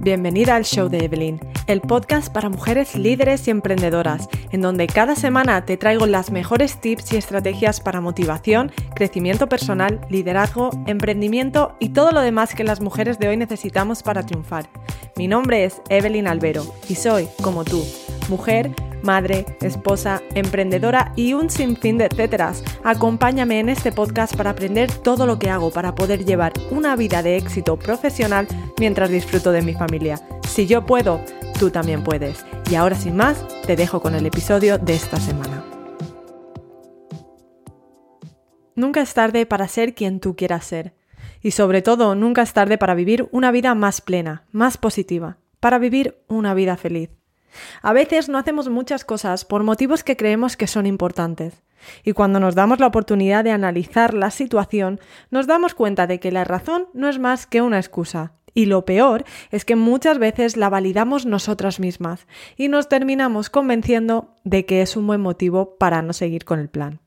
Bienvenida al show de Evelyn, el podcast para mujeres líderes y emprendedoras, en donde cada semana te traigo las mejores tips y estrategias para motivación, crecimiento personal, liderazgo, emprendimiento y todo lo demás que las mujeres de hoy necesitamos para triunfar. Mi nombre es Evelyn Albero y soy, como tú, mujer, madre, esposa, emprendedora y un sinfín de etcéteras. Acompáñame en este podcast para aprender todo lo que hago para poder llevar una vida de éxito profesional mientras disfruto de mi familia. Si yo puedo, tú también puedes. Y ahora sin más, te dejo con el episodio de esta semana. Nunca es tarde para ser quien tú quieras ser. Y sobre todo, nunca es tarde para vivir una vida más plena, más positiva, para vivir una vida feliz. A veces no hacemos muchas cosas por motivos que creemos que son importantes. Y cuando nos damos la oportunidad de analizar la situación, nos damos cuenta de que la razón no es más que una excusa. Y lo peor es que muchas veces la validamos nosotras mismas y nos terminamos convenciendo de que es un buen motivo para no seguir con el plan.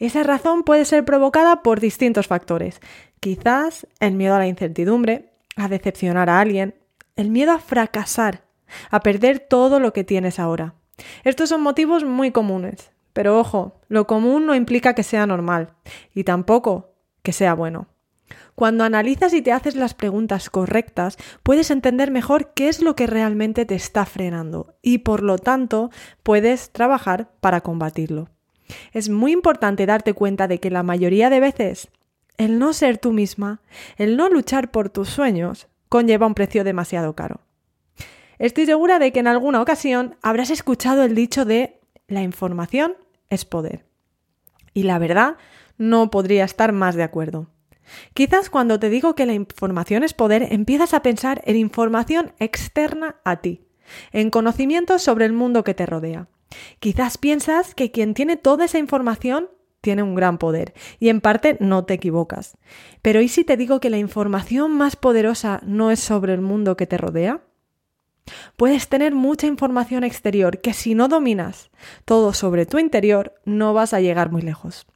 Esa razón puede ser provocada por distintos factores. Quizás el miedo a la incertidumbre, a decepcionar a alguien, el miedo a fracasar a perder todo lo que tienes ahora. Estos son motivos muy comunes, pero ojo, lo común no implica que sea normal y tampoco que sea bueno. Cuando analizas y te haces las preguntas correctas, puedes entender mejor qué es lo que realmente te está frenando y por lo tanto puedes trabajar para combatirlo. Es muy importante darte cuenta de que la mayoría de veces el no ser tú misma, el no luchar por tus sueños, conlleva un precio demasiado caro. Estoy segura de que en alguna ocasión habrás escuchado el dicho de la información es poder. Y la verdad, no podría estar más de acuerdo. Quizás cuando te digo que la información es poder, empiezas a pensar en información externa a ti, en conocimientos sobre el mundo que te rodea. Quizás piensas que quien tiene toda esa información tiene un gran poder, y en parte no te equivocas. Pero ¿y si te digo que la información más poderosa no es sobre el mundo que te rodea? Puedes tener mucha información exterior que si no dominas todo sobre tu interior no vas a llegar muy lejos.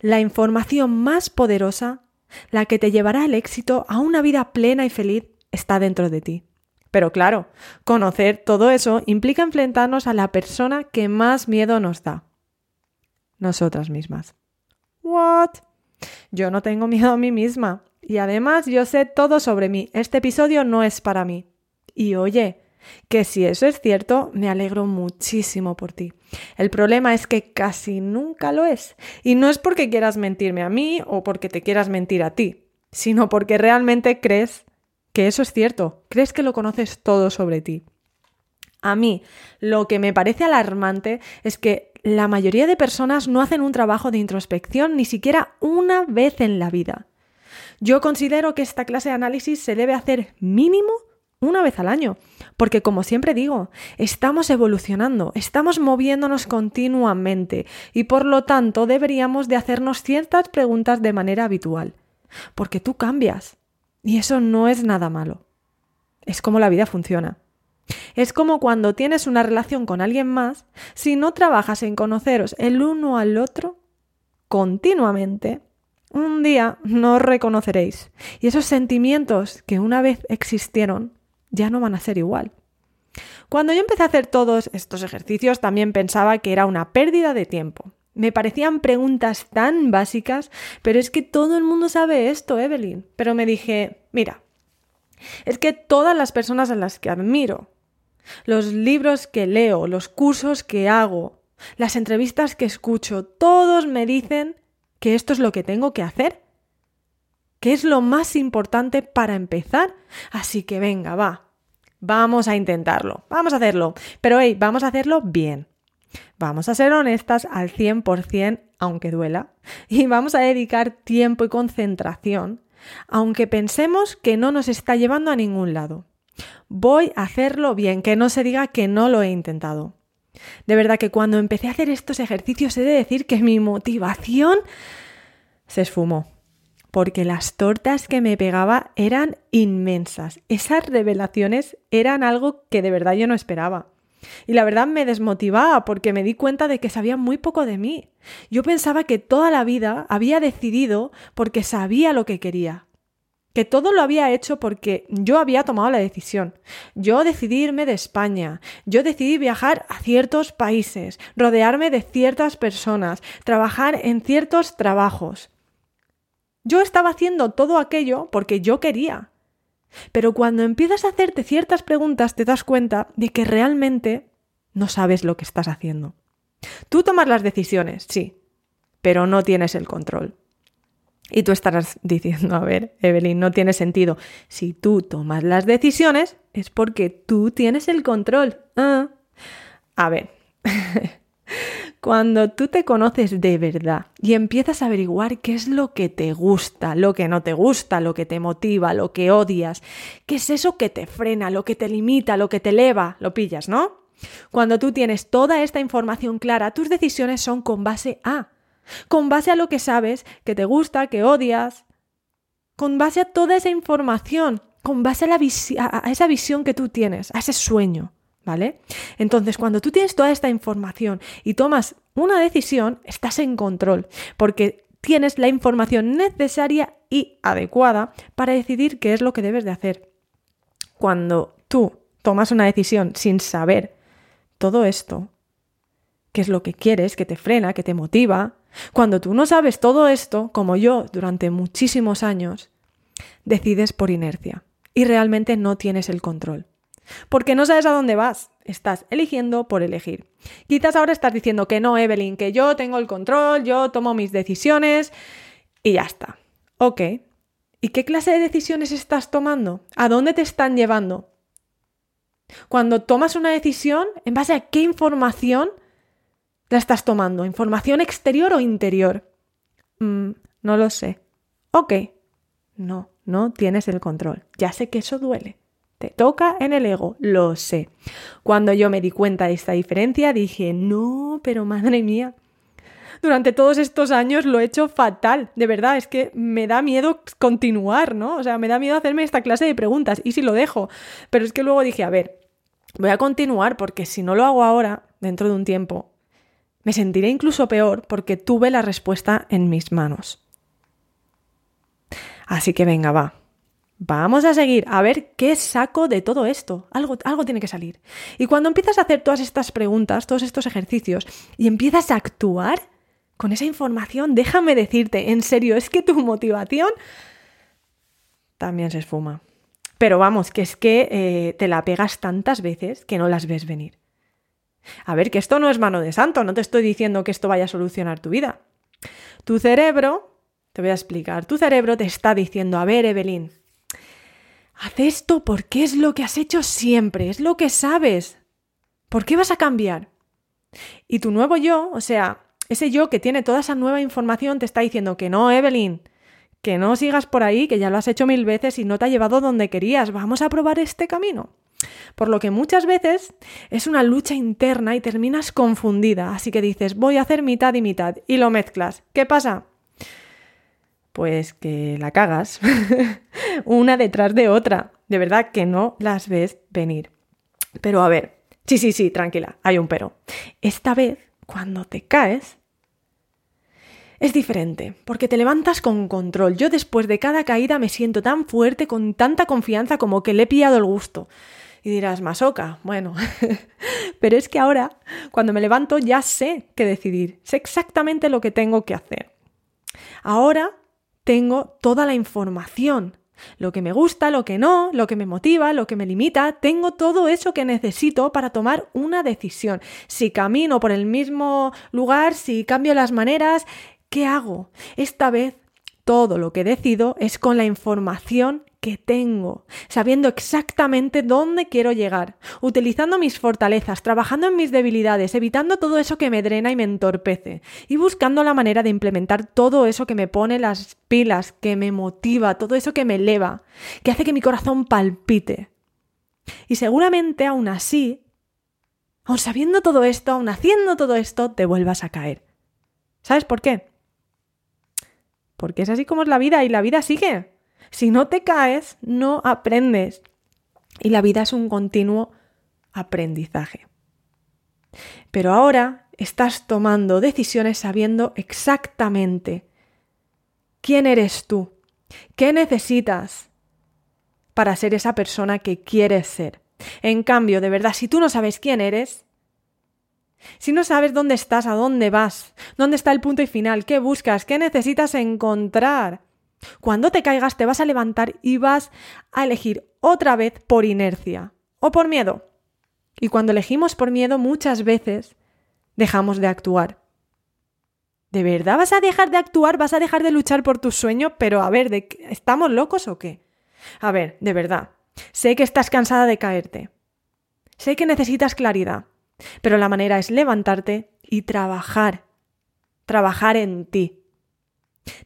La información más poderosa, la que te llevará al éxito a una vida plena y feliz, está dentro de ti. Pero claro, conocer todo eso implica enfrentarnos a la persona que más miedo nos da. Nosotras mismas. ¿What? Yo no tengo miedo a mí misma. Y además yo sé todo sobre mí. Este episodio no es para mí. Y oye, que si eso es cierto, me alegro muchísimo por ti. El problema es que casi nunca lo es. Y no es porque quieras mentirme a mí o porque te quieras mentir a ti, sino porque realmente crees que eso es cierto, crees que lo conoces todo sobre ti. A mí, lo que me parece alarmante es que la mayoría de personas no hacen un trabajo de introspección ni siquiera una vez en la vida. Yo considero que esta clase de análisis se debe hacer mínimo una vez al año. Porque como siempre digo, estamos evolucionando, estamos moviéndonos continuamente y por lo tanto deberíamos de hacernos ciertas preguntas de manera habitual. Porque tú cambias y eso no es nada malo. Es como la vida funciona. Es como cuando tienes una relación con alguien más, si no trabajas en conoceros el uno al otro continuamente, un día no reconoceréis. Y esos sentimientos que una vez existieron ya no van a ser igual. Cuando yo empecé a hacer todos estos ejercicios también pensaba que era una pérdida de tiempo. Me parecían preguntas tan básicas, pero es que todo el mundo sabe esto, Evelyn. Pero me dije, mira, es que todas las personas a las que admiro, los libros que leo, los cursos que hago, las entrevistas que escucho, todos me dicen que esto es lo que tengo que hacer que es lo más importante para empezar. Así que venga, va, vamos a intentarlo, vamos a hacerlo, pero hey, vamos a hacerlo bien. Vamos a ser honestas al 100%, aunque duela, y vamos a dedicar tiempo y concentración, aunque pensemos que no nos está llevando a ningún lado. Voy a hacerlo bien, que no se diga que no lo he intentado. De verdad que cuando empecé a hacer estos ejercicios he de decir que mi motivación se esfumó porque las tortas que me pegaba eran inmensas. Esas revelaciones eran algo que de verdad yo no esperaba. Y la verdad me desmotivaba porque me di cuenta de que sabía muy poco de mí. Yo pensaba que toda la vida había decidido porque sabía lo que quería. Que todo lo había hecho porque yo había tomado la decisión. Yo decidí irme de España. Yo decidí viajar a ciertos países, rodearme de ciertas personas, trabajar en ciertos trabajos. Yo estaba haciendo todo aquello porque yo quería. Pero cuando empiezas a hacerte ciertas preguntas te das cuenta de que realmente no sabes lo que estás haciendo. Tú tomas las decisiones, sí, pero no tienes el control. Y tú estarás diciendo, a ver, Evelyn, no tiene sentido. Si tú tomas las decisiones es porque tú tienes el control. Ah. A ver, Cuando tú te conoces de verdad y empiezas a averiguar qué es lo que te gusta, lo que no te gusta, lo que te motiva, lo que odias, qué es eso que te frena, lo que te limita, lo que te eleva, lo pillas, ¿no? Cuando tú tienes toda esta información clara, tus decisiones son con base a, con base a lo que sabes, que te gusta, que odias, con base a toda esa información, con base a, la a esa visión que tú tienes, a ese sueño. ¿Vale? Entonces, cuando tú tienes toda esta información y tomas una decisión, estás en control, porque tienes la información necesaria y adecuada para decidir qué es lo que debes de hacer. Cuando tú tomas una decisión sin saber todo esto, qué es lo que quieres, que te frena, que te motiva, cuando tú no sabes todo esto, como yo durante muchísimos años, decides por inercia y realmente no tienes el control. Porque no sabes a dónde vas, estás eligiendo por elegir. Quizás ahora estás diciendo que no, Evelyn, que yo tengo el control, yo tomo mis decisiones y ya está. Ok. ¿Y qué clase de decisiones estás tomando? ¿A dónde te están llevando? Cuando tomas una decisión, ¿en base a qué información la estás tomando? ¿Información exterior o interior? Mm, no lo sé. Ok. No, no tienes el control. Ya sé que eso duele. Toca en el ego, lo sé. Cuando yo me di cuenta de esta diferencia, dije, no, pero madre mía, durante todos estos años lo he hecho fatal. De verdad, es que me da miedo continuar, ¿no? O sea, me da miedo hacerme esta clase de preguntas. ¿Y si lo dejo? Pero es que luego dije, a ver, voy a continuar porque si no lo hago ahora, dentro de un tiempo, me sentiré incluso peor porque tuve la respuesta en mis manos. Así que venga, va. Vamos a seguir a ver qué saco de todo esto. Algo, algo tiene que salir. Y cuando empiezas a hacer todas estas preguntas, todos estos ejercicios, y empiezas a actuar con esa información, déjame decirte, en serio, es que tu motivación también se esfuma. Pero vamos, que es que eh, te la pegas tantas veces que no las ves venir. A ver, que esto no es mano de santo, no te estoy diciendo que esto vaya a solucionar tu vida. Tu cerebro, te voy a explicar, tu cerebro te está diciendo, a ver, Evelyn, Haz esto porque es lo que has hecho siempre, es lo que sabes. ¿Por qué vas a cambiar? Y tu nuevo yo, o sea, ese yo que tiene toda esa nueva información te está diciendo que no, Evelyn, que no sigas por ahí, que ya lo has hecho mil veces y no te ha llevado donde querías, vamos a probar este camino. Por lo que muchas veces es una lucha interna y terminas confundida, así que dices, voy a hacer mitad y mitad y lo mezclas. ¿Qué pasa? Pues que la cagas una detrás de otra. De verdad que no las ves venir. Pero a ver, sí, sí, sí, tranquila, hay un pero. Esta vez, cuando te caes, es diferente, porque te levantas con control. Yo después de cada caída me siento tan fuerte, con tanta confianza como que le he pillado el gusto. Y dirás, masoca, bueno, pero es que ahora, cuando me levanto, ya sé qué decidir, sé exactamente lo que tengo que hacer. Ahora tengo toda la información. Lo que me gusta, lo que no, lo que me motiva, lo que me limita, tengo todo eso que necesito para tomar una decisión. Si camino por el mismo lugar, si cambio las maneras, ¿qué hago? Esta vez todo lo que decido es con la información que tengo, sabiendo exactamente dónde quiero llegar, utilizando mis fortalezas, trabajando en mis debilidades, evitando todo eso que me drena y me entorpece, y buscando la manera de implementar todo eso que me pone las pilas, que me motiva, todo eso que me eleva, que hace que mi corazón palpite. Y seguramente aún así, aún sabiendo todo esto, aún haciendo todo esto, te vuelvas a caer. ¿Sabes por qué? Porque es así como es la vida y la vida sigue. Si no te caes, no aprendes. Y la vida es un continuo aprendizaje. Pero ahora estás tomando decisiones sabiendo exactamente quién eres tú, qué necesitas para ser esa persona que quieres ser. En cambio, de verdad, si tú no sabes quién eres, si no sabes dónde estás, a dónde vas, dónde está el punto y final, qué buscas, qué necesitas encontrar, cuando te caigas te vas a levantar y vas a elegir otra vez por inercia o por miedo. Y cuando elegimos por miedo muchas veces dejamos de actuar. ¿De verdad vas a dejar de actuar? ¿Vas a dejar de luchar por tu sueño? Pero a ver, ¿estamos locos o qué? A ver, de verdad, sé que estás cansada de caerte. Sé que necesitas claridad. Pero la manera es levantarte y trabajar. Trabajar en ti.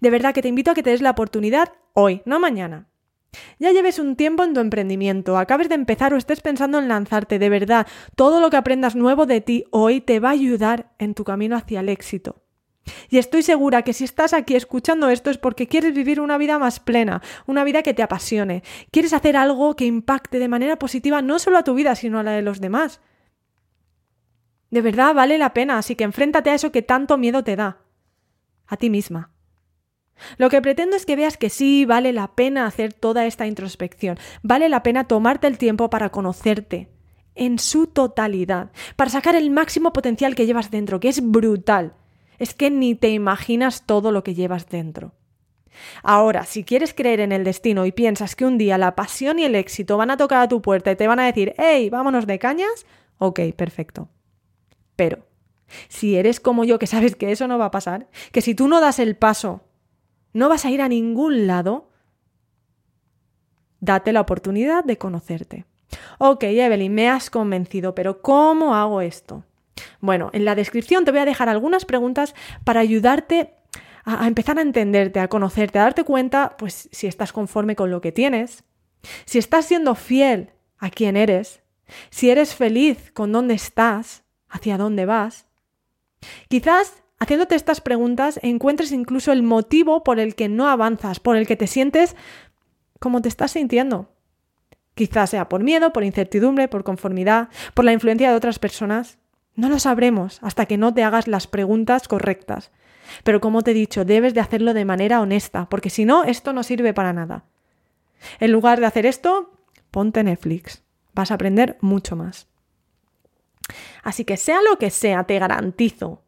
De verdad que te invito a que te des la oportunidad hoy, no mañana. Ya lleves un tiempo en tu emprendimiento, acabes de empezar o estés pensando en lanzarte, de verdad, todo lo que aprendas nuevo de ti hoy te va a ayudar en tu camino hacia el éxito. Y estoy segura que si estás aquí escuchando esto es porque quieres vivir una vida más plena, una vida que te apasione, quieres hacer algo que impacte de manera positiva no solo a tu vida, sino a la de los demás. De verdad vale la pena, así que enfréntate a eso que tanto miedo te da. A ti misma. Lo que pretendo es que veas que sí vale la pena hacer toda esta introspección, vale la pena tomarte el tiempo para conocerte en su totalidad, para sacar el máximo potencial que llevas dentro, que es brutal. Es que ni te imaginas todo lo que llevas dentro. Ahora, si quieres creer en el destino y piensas que un día la pasión y el éxito van a tocar a tu puerta y te van a decir, hey, vámonos de cañas, ok, perfecto. Pero, si eres como yo que sabes que eso no va a pasar, que si tú no das el paso, no vas a ir a ningún lado, date la oportunidad de conocerte. Ok, Evelyn, me has convencido, pero ¿cómo hago esto? Bueno, en la descripción te voy a dejar algunas preguntas para ayudarte a, empezar a entenderte, a conocerte, a darte cuenta, pues, si estás conforme con lo que tienes, si estás siendo fiel a quien eres, si eres feliz con dónde estás, hacia dónde vas. Quizás haciéndote estas preguntas encuentres incluso el motivo por el que no avanzas, por el que te sientes como te estás sintiendo. Quizás sea por miedo, por incertidumbre, por conformidad, por la influencia de otras personas. No lo sabremos hasta que no te hagas las preguntas correctas. Pero como te he dicho, debes de hacerlo de manera honesta, porque si no, esto no sirve para nada. En lugar de hacer esto, ponte Netflix. Vas a aprender mucho más. Así que sea lo que sea, te garantizo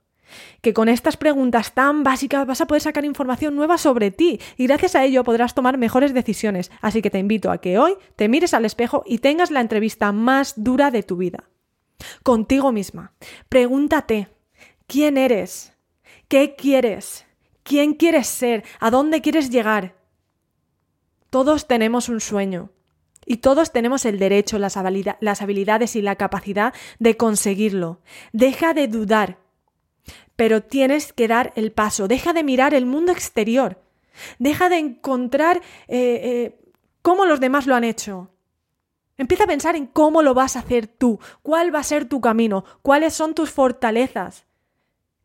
que con estas preguntas tan básicas vas a poder sacar información nueva sobre ti y gracias a ello podrás tomar mejores decisiones. Así que te invito a que hoy te mires al espejo y tengas la entrevista más dura de tu vida. Contigo misma. Pregúntate, ¿quién eres? ¿Qué quieres? ¿Quién quieres ser? ¿A dónde quieres llegar? Todos tenemos un sueño. Y todos tenemos el derecho, las, habilidades y la capacidad de conseguirlo. Deja de dudar, pero tienes que dar el paso. Deja de mirar el mundo exterior. Deja de encontrar eh, eh, cómo los demás lo han hecho. Empieza a pensar en cómo lo vas a hacer tú, cuál va a ser tu camino, cuáles son tus fortalezas.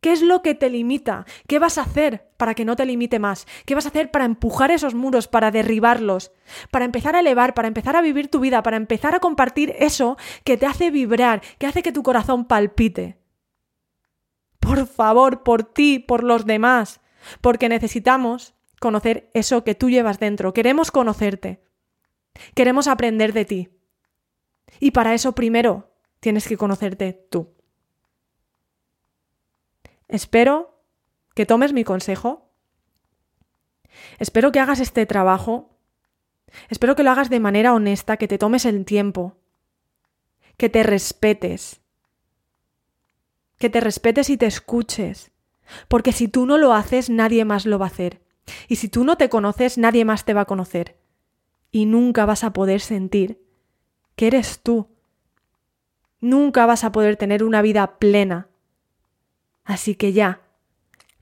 ¿Qué es lo que te limita? ¿Qué vas a hacer para que no te limite más? ¿Qué vas a hacer para empujar esos muros, para derribarlos? Para empezar a elevar, para empezar a vivir tu vida, para empezar a compartir eso que te hace vibrar, que hace que tu corazón palpite. Por favor, por ti, por los demás, porque necesitamos conocer eso que tú llevas dentro. Queremos conocerte. Queremos aprender de ti. Y para eso primero tienes que conocerte tú. Espero que tomes mi consejo. Espero que hagas este trabajo. Espero que lo hagas de manera honesta, que te tomes el tiempo, que te respetes, que te respetes y te escuches. Porque si tú no lo haces, nadie más lo va a hacer. Y si tú no te conoces, nadie más te va a conocer. Y nunca vas a poder sentir que eres tú. Nunca vas a poder tener una vida plena Así que ya,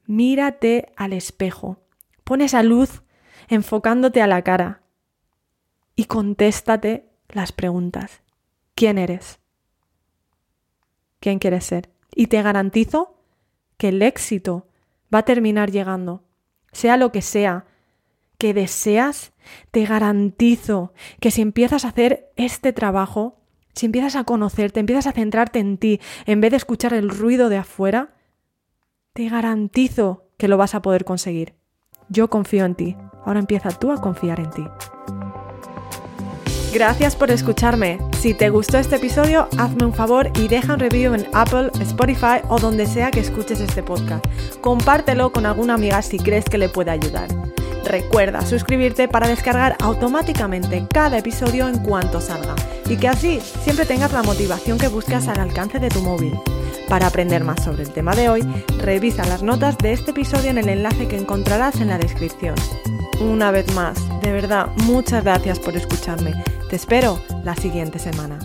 mírate al espejo, pon esa luz enfocándote a la cara y contéstate las preguntas. ¿Quién eres? ¿Quién quieres ser? Y te garantizo que el éxito va a terminar llegando, sea lo que sea que deseas, te garantizo que si empiezas a hacer este trabajo, si empiezas a conocerte, empiezas a centrarte en ti, en vez de escuchar el ruido de afuera, te garantizo que lo vas a poder conseguir. Yo confío en ti. Ahora empieza tú a confiar en ti. Gracias por escucharme. Si te gustó este episodio, hazme un favor y deja un review en Apple, Spotify o donde sea que escuches este podcast. Compártelo con alguna amiga si crees que le puede ayudar. Recuerda suscribirte para descargar automáticamente cada episodio en cuanto salga y que así siempre tengas la motivación que buscas al alcance de tu móvil. Para aprender más sobre el tema de hoy, revisa las notas de este episodio en el enlace que encontrarás en la descripción. Una vez más, de verdad, muchas gracias por escucharme. Te espero la siguiente semana.